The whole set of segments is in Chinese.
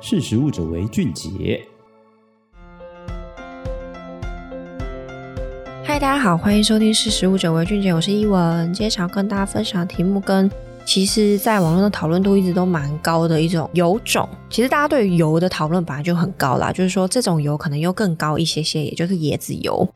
识食物者为俊杰。嗨，大家好，欢迎收听《识食物者为俊杰》，我是依文。今天想要跟大家分享的题目，跟其实在网络的讨论度一直都蛮高的一种油种。其实大家对油的讨论本来就很高啦，就是说这种油可能又更高一些些，也就是椰子油。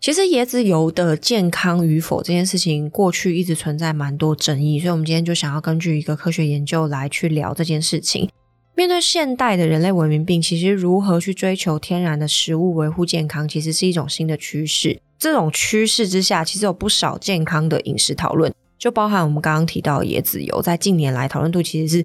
其实椰子油的健康与否这件事情，过去一直存在蛮多争议，所以我们今天就想要根据一个科学研究来去聊这件事情。面对现代的人类文明病，其实如何去追求天然的食物维护健康，其实是一种新的趋势。这种趋势之下，其实有不少健康的饮食讨论，就包含我们刚刚提到的椰子油，在近年来讨论度其实是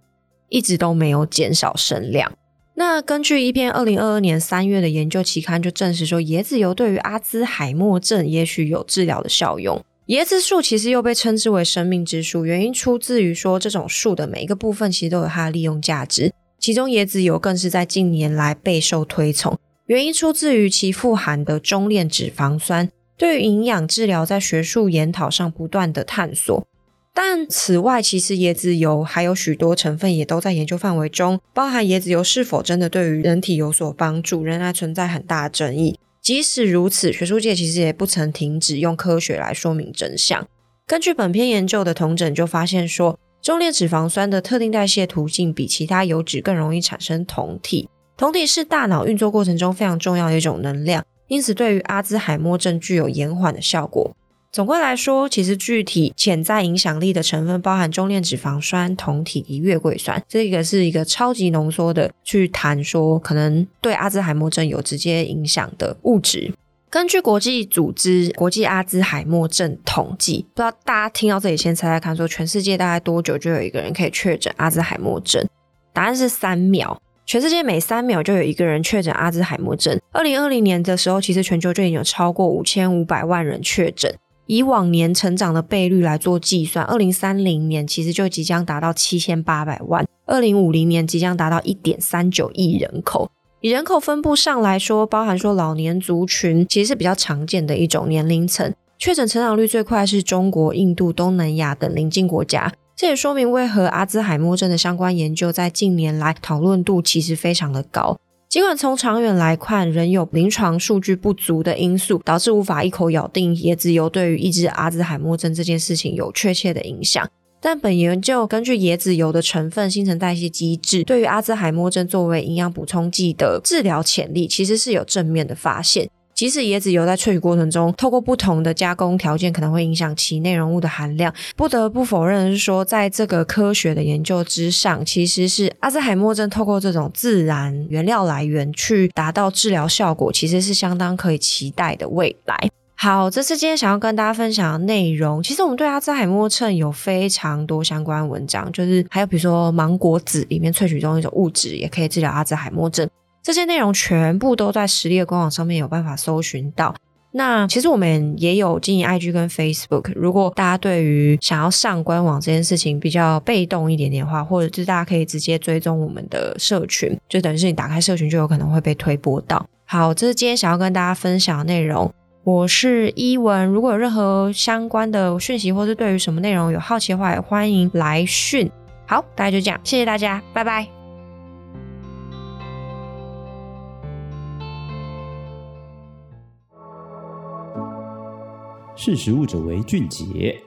一直都没有减少声量。那根据一篇二零二二年三月的研究期刊就证实说，椰子油对于阿兹海默症也许有治疗的效用。椰子树其实又被称之为生命之树，原因出自于说，这种树的每一个部分其实都有它的利用价值。其中椰子油更是在近年来备受推崇，原因出自于其富含的中链脂肪酸，对于营养治疗在学术研讨上不断的探索。但此外，其实椰子油还有许多成分也都在研究范围中，包含椰子油是否真的对于人体有所帮助，仍然存在很大的争议。即使如此，学术界其实也不曾停止用科学来说明真相。根据本篇研究的统整，就发现说，中链脂肪酸的特定代谢途径比其他油脂更容易产生酮体，酮体是大脑运作过程中非常重要的一种能量，因此对于阿兹海默症具有延缓的效果。总归来说，其实具体潜在影响力的成分包含中链脂肪酸、酮体及月桂酸，这个是一个超级浓缩的去谈说可能对阿兹海默症有直接影响的物质。根据国际组织国际阿兹海默症统计，不知道大家听到这里先猜猜看，说全世界大概多久就有一个人可以确诊阿兹海默症？答案是三秒，全世界每三秒就有一个人确诊阿兹海默症。二零二零年的时候，其实全球就已经有超过五千五百万人确诊。以往年成长的倍率来做计算，二零三零年其实就即将达到七千八百万，二零五零年即将达到一点三九亿人口。以人口分布上来说，包含说老年族群其实是比较常见的一种年龄层，确诊成长率最快是中国、印度、东南亚等邻近国家。这也说明为何阿兹海默症的相关研究在近年来讨论度其实非常的高。尽管从长远来看，仍有临床数据不足的因素，导致无法一口咬定椰子油对于抑制阿兹海默症这件事情有确切的影响。但本研究根据椰子油的成分、新陈代谢机制，对于阿兹海默症作为营养补充剂的治疗潜力，其实是有正面的发现。即使椰子油在萃取过程中，透过不同的加工条件，可能会影响其内容物的含量。不得不否认的是说，在这个科学的研究之上，其实是阿兹海默症透过这种自然原料来源去达到治疗效果，其实是相当可以期待的未来。好，这是今天想要跟大家分享的内容。其实我们对阿兹海默症有非常多相关文章，就是还有比如说芒果籽里面萃取中一种物质，也可以治疗阿兹海默症。这些内容全部都在实力的官网上面有办法搜寻到。那其实我们也有经营 IG 跟 Facebook，如果大家对于想要上官网这件事情比较被动一点点的话，或者是大家可以直接追踪我们的社群，就等于是你打开社群就有可能会被推播到。好，这是今天想要跟大家分享的内容。我是伊文，如果有任何相关的讯息，或是对于什么内容有好奇的话，也欢迎来讯。好，大家就这样，谢谢大家，拜拜。识时务者为俊杰。